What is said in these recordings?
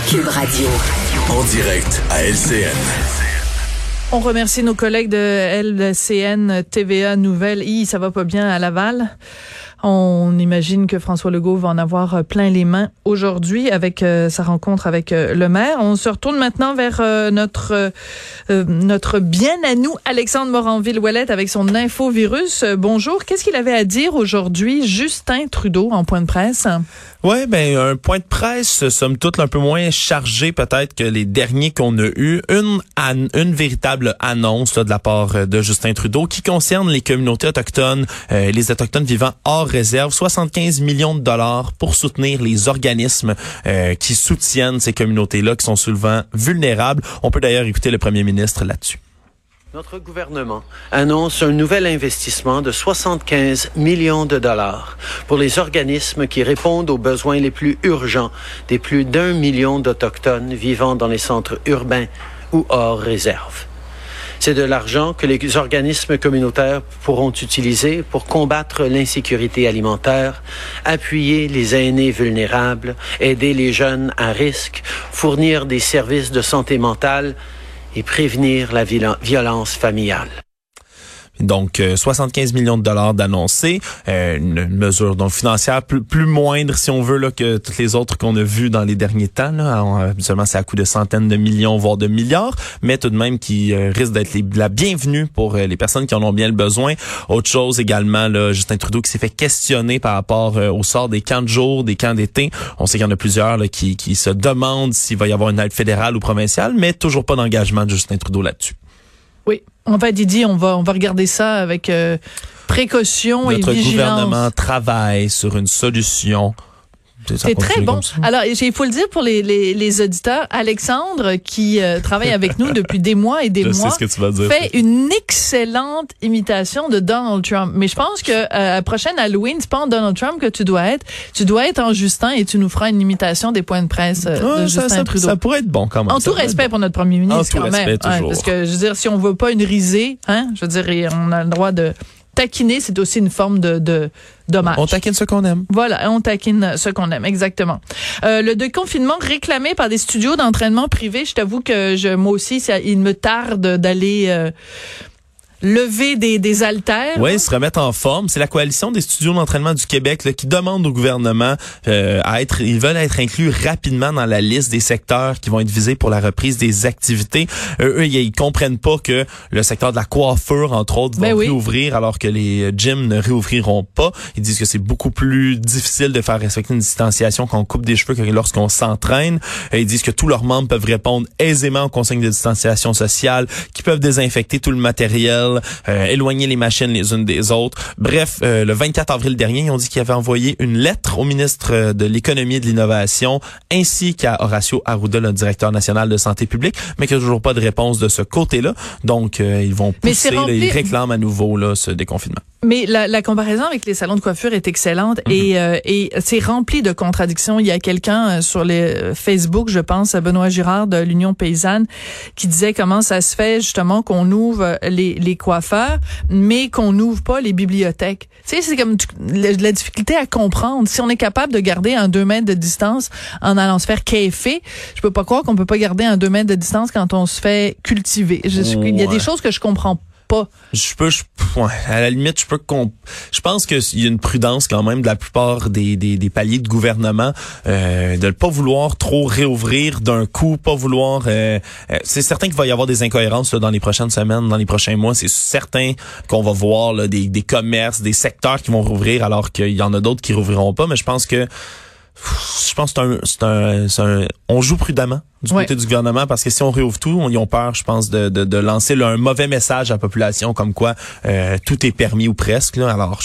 Cube Radio. En direct à LCN. On remercie nos collègues de LCN TVA Nouvelle. I, ça va pas bien à Laval. On imagine que François Legault va en avoir euh, plein les mains aujourd'hui avec euh, sa rencontre avec euh, le maire. On se retourne maintenant vers notre notre bien à nous, Alexandre Moranville-Ouellette, avec son infovirus. bonjour. Qu'est-ce qu'il avait à dire aujourd'hui, Justin Trudeau, en point de presse? Oui, ben un point de presse, somme toute, un peu moins chargé peut-être que les derniers qu'on a eu. Une, une véritable annonce de la part de Justin Trudeau qui concerne les communautés autochtones, les autochtones vivant hors réserve 75 millions de dollars pour soutenir les organismes euh, qui soutiennent ces communautés-là qui sont souvent vulnérables. On peut d'ailleurs écouter le premier ministre là-dessus. Notre gouvernement annonce un nouvel investissement de 75 millions de dollars pour les organismes qui répondent aux besoins les plus urgents des plus d'un million d'Autochtones vivant dans les centres urbains ou hors réserve. C'est de l'argent que les organismes communautaires pourront utiliser pour combattre l'insécurité alimentaire, appuyer les aînés vulnérables, aider les jeunes à risque, fournir des services de santé mentale et prévenir la violence familiale. Donc, 75 euh, millions de dollars d'annoncés, euh, une mesure donc financière plus, plus, moindre, si on veut, là, que toutes les autres qu'on a vues dans les derniers temps. Là. habituellement, c'est à coût de centaines de millions, voire de milliards, mais tout de même qui euh, risque d'être la bienvenue pour les personnes qui en ont bien le besoin. Autre chose également, là, Justin Trudeau qui s'est fait questionner par rapport au sort des camps de jour, des camps d'été. On sait qu'il y en a plusieurs là, qui, qui se demandent s'il va y avoir une aide fédérale ou provinciale, mais toujours pas d'engagement de Justin Trudeau là-dessus. En fait, Didier, on va, on va regarder ça avec euh, précaution et vigilance. Notre gouvernement travaille sur une solution c'est très bon. Alors, il faut le dire pour les, les, les auditeurs, Alexandre, qui euh, travaille avec nous depuis des mois et des mois, fait une excellente imitation de Donald Trump. Mais je pense que euh, à prochaine Halloween, c'est pas en Donald Trump que tu dois être. Tu dois être en Justin et tu nous feras une imitation des points de presse euh, de Justin ça, Trudeau. Ça pourrait être bon quand même. En tout respect pour notre premier ministre en quand même. parce que je veux dire, si on veut pas une risée, hein, je veux dire, on a le droit de taquiner, c'est aussi une forme de, de dommage. On taquine ce qu'on aime. Voilà, on taquine ce qu'on aime, exactement. Euh, le déconfinement réclamé par des studios d'entraînement privés, je t'avoue que je, moi aussi, ça, il me tarde d'aller... Euh, lever des, des haltères. Oui, se remettre en forme. C'est la coalition des studios d'entraînement du Québec là, qui demande au gouvernement euh, à être, ils veulent être inclus rapidement dans la liste des secteurs qui vont être visés pour la reprise des activités. Euh, eux, ils, comprennent pas que le secteur de la coiffure, entre autres, va ben réouvrir alors que les gyms ne réouvriront pas. Ils disent que c'est beaucoup plus difficile de faire respecter une distanciation quand on coupe des cheveux que lorsqu'on s'entraîne. Euh, ils disent que tous leurs membres peuvent répondre aisément aux consignes de distanciation sociale, qu'ils peuvent désinfecter tout le matériel euh, éloigner les machines les unes des autres. Bref, euh, le 24 avril dernier, ils ont dit qu'ils avaient envoyé une lettre au ministre euh, de l'économie et de l'innovation ainsi qu'à Horacio Arruda, le directeur national de santé publique, mais qu'il n'y a toujours pas de réponse de ce côté-là. Donc, ils vont pousser, ils réclament à nouveau là, ce déconfinement. Mais la, la, comparaison avec les salons de coiffure est excellente et, mhm. et c'est rempli de contradictions. Il y a quelqu'un sur les Facebook, je pense, Benoît Girard de l'Union paysanne, qui disait comment ça se fait justement qu'on ouvre les, les coiffeurs, mais qu'on n'ouvre pas les bibliothèques. Tu sais, c'est comme la, difficulté à comprendre. Si on est capable de garder un deux mètres de distance en allant se faire keffer, je peux pas croire qu'on peut pas garder un deux mètres de distance quand on se fait cultiver. Je, Il y a des choses que je comprends pas. Je peux, je, à la limite, je peux qu'on, je pense qu'il y a une prudence quand même de la plupart des, des, des paliers de gouvernement euh, de ne pas vouloir trop réouvrir d'un coup, pas vouloir. Euh, euh, c'est certain qu'il va y avoir des incohérences dans les prochaines semaines, dans les prochains mois. C'est certain qu'on va voir là, des, des commerces, des secteurs qui vont rouvrir alors qu'il y en a d'autres qui rouvriront pas. Mais je pense que je pense que c'est un, c'est un, on joue prudemment du côté du gouvernement parce que si on réouvre tout, on y ont peur, je pense, de, de, de lancer un mauvais message à la population comme quoi euh, tout est permis ou presque. Là. Alors,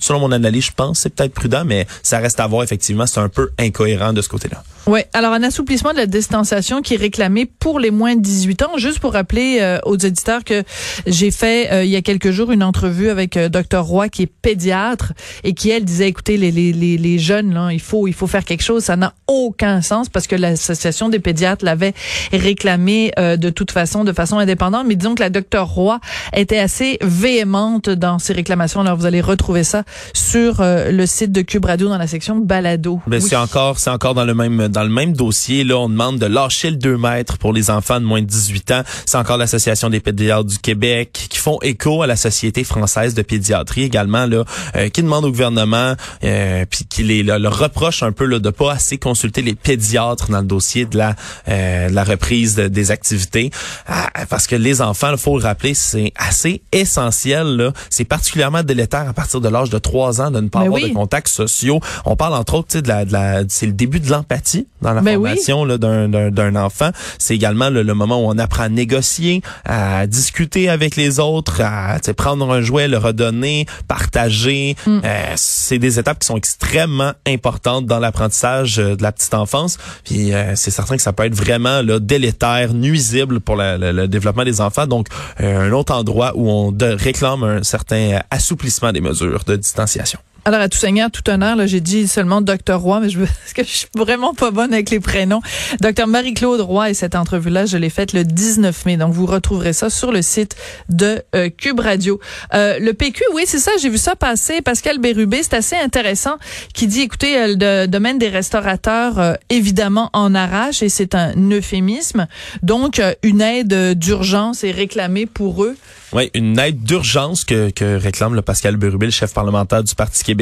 selon mon analyse, je pense c'est peut-être prudent, mais ça reste à voir effectivement. C'est un peu incohérent de ce côté-là. Oui, alors un assouplissement de la distanciation qui est réclamé pour les moins de 18 ans. Juste pour rappeler euh, aux auditeurs que j'ai fait euh, il y a quelques jours une entrevue avec euh, Dr Roy qui est pédiatre et qui elle disait écoutez les les les, les jeunes là, il faut il faut faire quelque chose, ça n'a aucun sens parce que l'association des pédiatres l'avait réclamé de toute façon de façon indépendante, mais disons que la Dr Roy était assez véhémente dans ses réclamations. Alors vous allez retrouver ça sur le site de Cube Radio dans la section balado. Mais c'est encore c'est encore dans le même dans le même dossier, là, on demande de lâcher le 2 mètres pour les enfants de moins de 18 ans. C'est encore l'Association des pédiatres du Québec qui font écho à la Société française de pédiatrie également, là, euh, qui demande au gouvernement, euh, puis qui les leur reproche un peu là, de pas assez consulter les pédiatres dans le dossier de la, euh, de la reprise des activités. Ah, parce que les enfants, il faut le rappeler, c'est assez essentiel. C'est particulièrement délétère à partir de l'âge de 3 ans de ne pas avoir de contacts sociaux. On parle entre autres de la, de la c'est le début de l'empathie dans la ben formation d'un enfant. C'est également le, moment où on apprend à négocier, à discuter avec les autres, à prendre un jouet, le redonner, partager. Mm. Euh, c'est des étapes qui sont extrêmement importantes dans l'apprentissage euh, de la petite enfance. Puis euh, c'est certain que ça peut être vraiment là, délétère, nuisible pour le développement des enfants. Donc un autre endroit où on réclame un certain assouplissement des mesures de distanciation. Alors, à tout seigneur, tout honneur, là, j'ai dit seulement docteur Roy, mais je parce que je suis vraiment pas bonne avec les prénoms. Docteur Marie-Claude Roy et cette entrevue-là, je l'ai faite le 19 mai. Donc, vous retrouverez ça sur le site de euh, Cube Radio. Euh, le PQ, oui, c'est ça, j'ai vu ça passer. Pascal Bérubé, c'est assez intéressant, qui dit, écoutez, euh, le domaine des restaurateurs, évidemment, en arrache, et c'est un euphémisme. Donc, une aide d'urgence est réclamée pour eux. Oui, une aide d'urgence que, que réclame le Pascal Bérubé, le chef parlementaire du Parti québécois,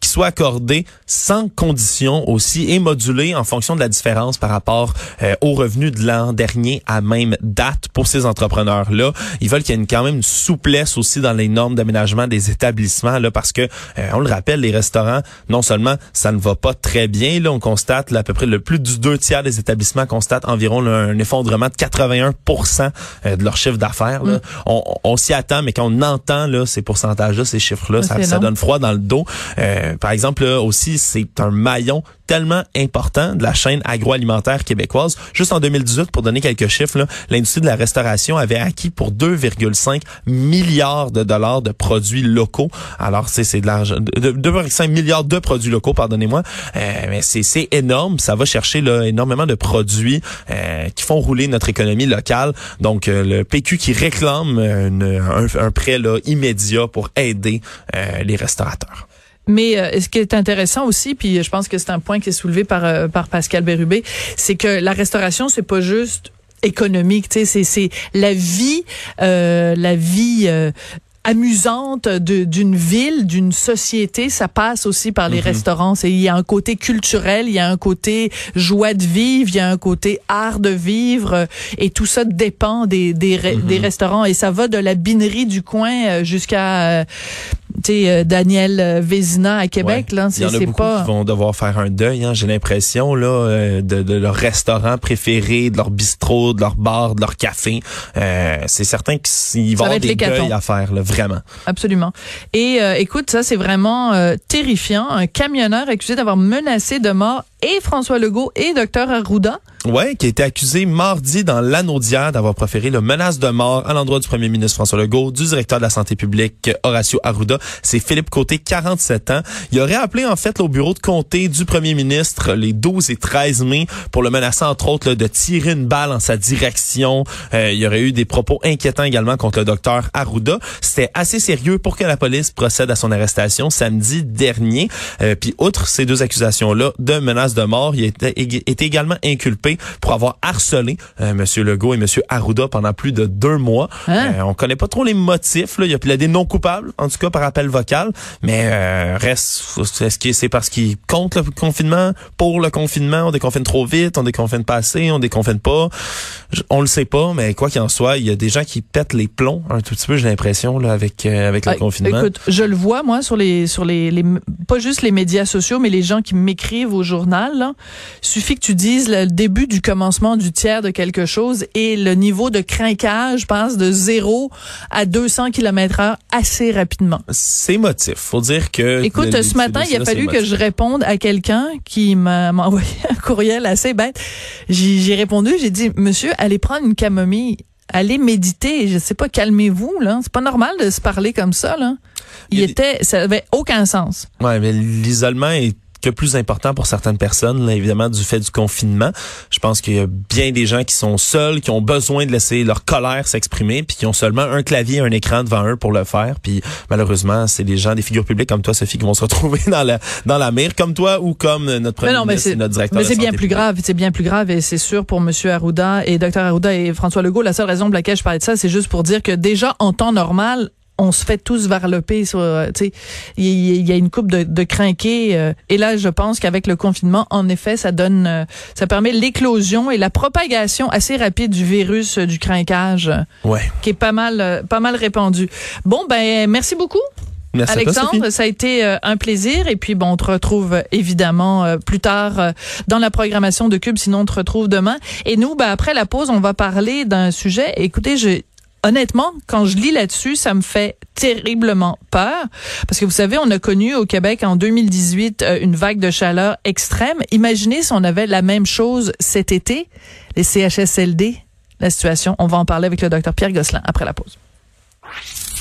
qui soit accordée sans condition aussi et modulée en fonction de la différence par rapport euh, aux revenus de l'an dernier à même date pour ces entrepreneurs-là. Ils veulent qu'il y ait une, quand même une souplesse aussi dans les normes d'aménagement des établissements là parce que euh, on le rappelle les restaurants non seulement ça ne va pas très bien là on constate là, à peu près le plus du deux tiers des établissements constatent environ un effondrement de 81% euh, de leur chiffre d'affaires. Mm. On, on s'y attend, mais quand on entend là ces pourcentages-là, ces chiffres-là, ça, ça, donne froid dans le dos. Euh, par exemple, là, aussi, c'est un maillon tellement important de la chaîne agroalimentaire québécoise. Juste en 2018, pour donner quelques chiffres, l'industrie de la restauration avait acquis pour 2,5 milliards de dollars de produits locaux. Alors, c'est de l'argent, 2,5 milliards de produits locaux, pardonnez-moi. Euh, c'est énorme. Ça va chercher là, énormément de produits euh, qui font rouler notre économie locale. Donc, euh, le PQ qui réclame un, un, prêt là, immédiat pour aider les restaurateurs. Mais euh, ce qui est intéressant aussi, puis je pense que c'est un point qui est soulevé par euh, par Pascal Bérubé, c'est que la restauration c'est pas juste économique, tu sais, c'est c'est la vie, euh, la vie amusante d'une ville, d'une société, ça passe aussi par les mhm. restaurants. Il y a un côté culturel, il y a un côté joie de vivre, il y a un côté art de vivre, et tout ça dépend des, des, des mhm. restaurants. Et ça va de la binerie du coin jusqu'à euh, Daniel euh, Vézina à Québec. Là, Il y en a beaucoup qui vont devoir faire un deuil. Hein, J'ai l'impression là euh, de, de, leur restaurant préféré, de leur bistrot, de leur bar, de leur café. c'est certain qu'ils vont avoir des deuils à faire, là, vraiment. Absolument. Et écoute, ça c'est vraiment terrifiant. Un camionneur accusé d'avoir menacé de mort et François Legault et Dr Arruda. Ouais, qui a été accusé mardi dans l'anaudière d'avoir proféré le menace de mort à l'endroit du premier ministre François Legault, du directeur de la santé publique Horacio Arruda. C'est Philippe Côté, 47 ans. Il aurait appelé en fait au bureau de comté du premier ministre les 12 et 13 mai pour le menacer entre autres de tirer une balle en sa direction. Euh, il y aurait eu des propos inquiétants également contre le docteur Arruda. C'était assez sérieux pour que la police procède à son arrestation samedi dernier. Euh, puis outre ces deux accusations-là de menace de mort, il était, était également inculpé pour avoir harcelé euh, Monsieur Legault et Monsieur Arruda pendant plus de deux mois. Hein? Euh, on connaît pas trop les motifs. Là. Il a plaidé non coupable, en tout cas par appel vocal. Mais euh, reste, est-ce que c'est parce qu'il compte le confinement pour le confinement On déconfine trop vite, on déconfine pas assez, on déconfine pas? on le sait pas, mais quoi qu'il en soit, il y a des gens qui pètent les plombs un tout petit peu. J'ai l'impression là avec euh, avec le ah, confinement. Écoute, je le vois moi sur les sur les, les pas juste les médias sociaux, mais les gens qui m'écrivent au journal Là. Suffit que tu dises le début du commencement du tiers de quelque chose et le niveau de craquage passe de 0 à 200 km heure assez rapidement. C'est émotif. Faut dire que... Écoute, le- ce matin, il a fallu que je réponde à quelqu'un qui m'a envoyé un courriel assez bête. J'ai répondu, j'ai dit, monsieur, allez prendre une camomille. Allez méditer, je sais pas, calmez-vous là. C'est pas normal de se parler comme ça là. Il était, ça avait aucun sens. Ouais, mais l'isolement est que plus important pour certaines personnes, là, évidemment, du fait du confinement. Je pense qu'il y a bien des gens qui sont seuls, qui ont besoin de laisser leur colère s'exprimer, puis qui ont seulement un clavier, un écran devant eux pour le faire. Puis malheureusement, c'est des gens, des figures publiques comme toi, Sophie, qui vont se retrouver dans la dans la mire, comme toi ou comme notre premier Mais non, ministre et notre directeur. mais c'est bien plus grave, c'est bien plus grave et c'est sûr pour monsieur Arruda et docteur Arruda et François Legault, la seule raison pour laquelle je parlais de ça, c'est juste pour dire que déjà en temps normal, on se fait tous varloper sur euh, tu sais il y, a une coupe de, de crinqués euh, et là je pense qu'avec le confinement en effet ça donne euh, ça permet l'éclosion et la propagation assez rapide du virus euh, du crinquage Ouais. qui est pas mal pas mal répandu. Bon ben merci beaucoup Merci toi, Alexandre, ça a été un plaisir. Et puis, bon, on te retrouve évidemment euh, plus tard euh, dans la programmation de Cube. Sinon, on te retrouve demain. Et nous, ben, après la pause, on va parler d'un sujet. Écoutez, je, honnêtement, quand je lis là-dessus, ça me fait terriblement peur. Parce que vous savez, on a connu au Québec en 2018 euh, une vague de chaleur extrême. Imaginez si on avait la même chose cet été, les CHSLD, la situation. On va en parler avec le docteur Pierre Gosselin après la pause.